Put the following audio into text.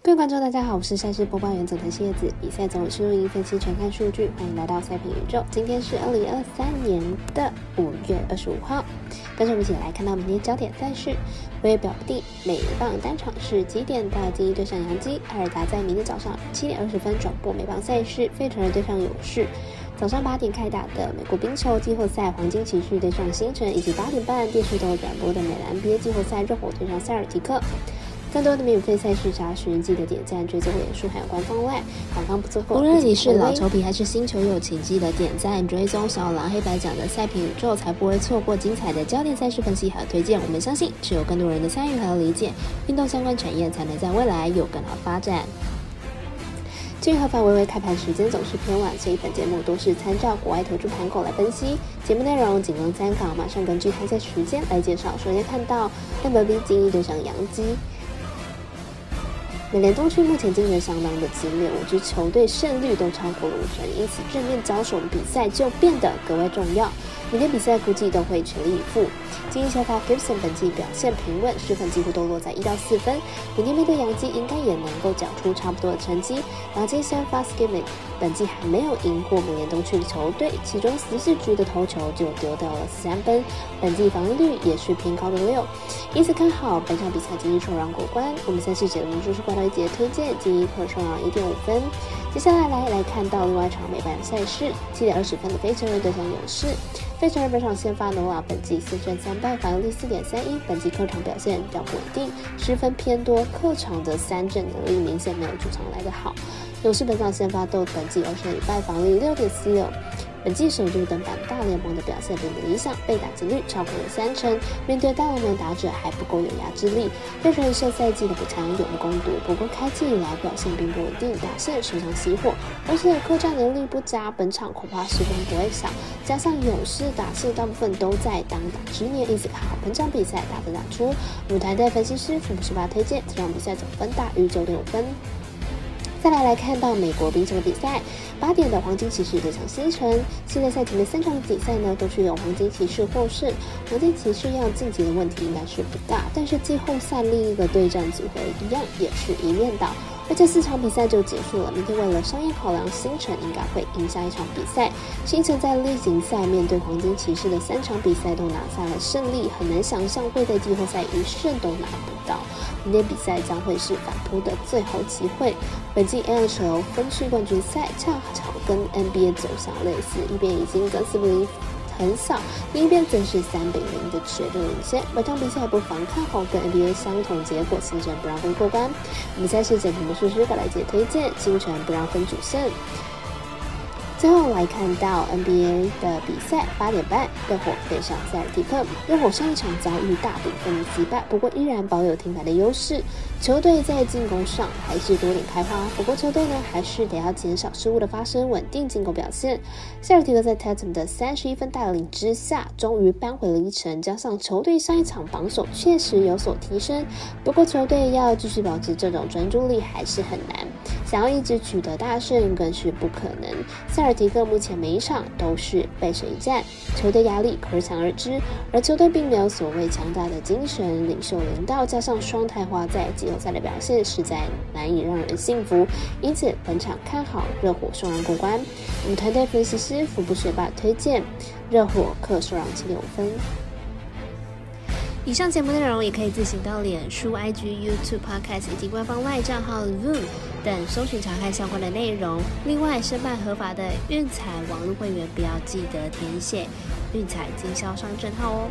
各位观众，大家好，我是赛事播报员总的蝎子。比赛总有输赢分析全看数据，欢迎来到赛评宇宙。今天是二零二三年的五月二十五号，跟着我们一起来看到明天焦点赛事。我也表不定美棒单场是几点？大金对上洋基，艾尔达在明天早上七点二十分转播美棒赛事，费城人对上勇士。早上八点开打的美国冰球季后赛，黄金骑士对上星辰，以及八点半电视都有转播的美篮 NBA 季后赛，热火对上塞尔提克。更多的免费赛事查询，记得点赞、追踪、脸书，还有官方外官方不错过。无论你是老球皮还是新球友，请记得点赞、追踪小狼黑白奖的赛评宇宙，才不会错过精彩的焦点赛事分析和推荐。我们相信，只有更多人的参与和理解，运动相关产业才能在未来有更好发展。至于合法微微开盘时间总是偏晚，所以本节目都是参照国外投注盘口来分析。节目内容仅供参考，马上根据开赛时间来介绍。首先看到 MLB 精英对上杨基。美联东区目前竞争相当的激烈，五支球队胜率都超过五成，因此正面交手的比赛就变得格外重要。明天比赛估计都会全力以赴。精英先发 Gibson 本季表现平稳，失分几乎都落在一到四分。明天面对杨基，应该也能够缴出差不多的成绩。杨基先发 Skibby 本季还没有赢过美联东区的球队，其中十四局的投球就丢掉了三分，本季防御率也是偏高的六，因此看好本场比赛精英受让过关。我们赛事节目就是关到一节推荐精英客受让一点五分。接下来来来看到另外一场美版赛事，七点二十分的费城人对上勇士。费城人本场先发诺瓦，本季四胜三败，防御率四点三一，本季客场表现比较稳定，失分偏多，客场的三振能力明显没有主场来得好。勇士本场先发斗本季二胜一败，防御率六点四六。本季首度登板大联盟的表现并不理想，被打击率超过了三成。面对大联盟打者还不够有压制力。费城人上赛季的补强有目共睹，不过开季以来表现并不稳定，打线时常熄火，而且客战能力不佳，本场恐怕失分不会少。加上勇士打线大部分都在当打之年，因此看好本场比赛打分打出。舞台的分析师福布斯巴推荐这场比赛总分大于九点五分。再来来看到美国冰球的比赛，八点的黄金骑士对上星辰。现在赛前的三场比赛呢，都是由黄金骑士获胜。黄金骑士要晋级的问题应该是不大，但是季后赛另一个对战组合一样也是一面倒。而且四场比赛就结束了，明天为了商业考量，星辰应该会赢下一场比赛。星辰在例行赛面对黄金骑士的三场比赛都拿下了胜利，很难想象会在季后赛一胜都拿不到。明天比赛将会是反扑的最后机会。本季 NHL 分区冠军赛恰巧跟 NBA 走向类似，一边已经跟斯普林很小，另一边则是三比零的绝对领先。本场比赛不妨看好跟 NBA 相同结果，星辰不让分过关。我们赛是简评的术师格来接推荐星辰不让分主胜。最后来看到 NBA 的比赛，八点半，热火对上塞尔提克。热火上一场遭遇大比分的击败，不过依然保有停牌的优势。球队在进攻上还是多点开花，不过球队呢还是得要减少失误的发生，稳定进攻表现。塞尔提克在 Tatum 的三十一分带领之下，终于扳回了一城。加上球队上一场防守确实有所提升，不过球队要继续保持这种专注力还是很难。想要一直取得大胜更是不可能。塞尔提克目前每一场都是背水一战，球队压力可想而知。而球队并没有所谓强大的精神领袖领导，加上双太花在季后赛的表现实在难以让人信服。因此本场看好热火双人过关。我们团队分析师福布学霸推荐热火客双让七点五分。以上节目内容也可以自行到脸书、IG、YouTube、Podcast 以及官方外账号 Zoom 等搜寻查看相关的内容。另外，申办合法的运彩网络会员，不要记得填写运彩经销商证号哦。